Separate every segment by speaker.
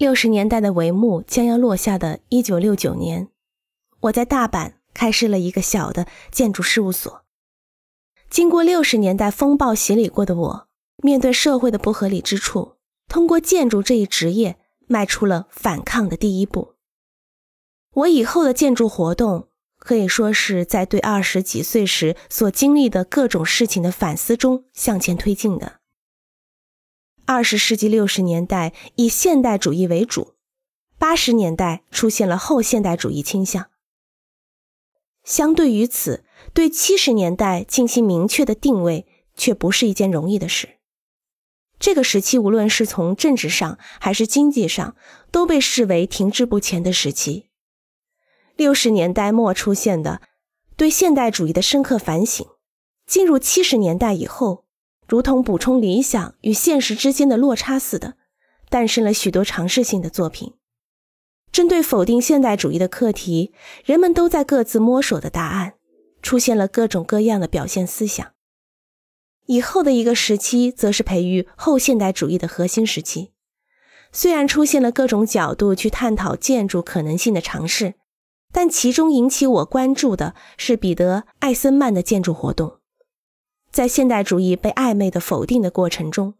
Speaker 1: 六十年代的帷幕将要落下的一九六九年，我在大阪开设了一个小的建筑事务所。经过六十年代风暴洗礼过的我，面对社会的不合理之处，通过建筑这一职业，迈出了反抗的第一步。我以后的建筑活动，可以说是在对二十几岁时所经历的各种事情的反思中向前推进的。二十世纪六十年代以现代主义为主，八十年代出现了后现代主义倾向。相对于此，对七十年代进行明确的定位却不是一件容易的事。这个时期无论是从政治上还是经济上，都被视为停滞不前的时期。六十年代末出现的对现代主义的深刻反省，进入七十年代以后。如同补充理想与现实之间的落差似的，诞生了许多尝试性的作品。针对否定现代主义的课题，人们都在各自摸索的答案，出现了各种各样的表现思想。以后的一个时期，则是培育后现代主义的核心时期。虽然出现了各种角度去探讨建筑可能性的尝试，但其中引起我关注的是彼得·艾森曼的建筑活动。在现代主义被暧昧的否定的过程中，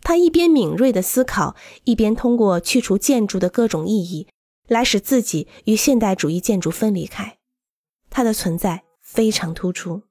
Speaker 1: 他一边敏锐的思考，一边通过去除建筑的各种意义，来使自己与现代主义建筑分离开。它的存在非常突出。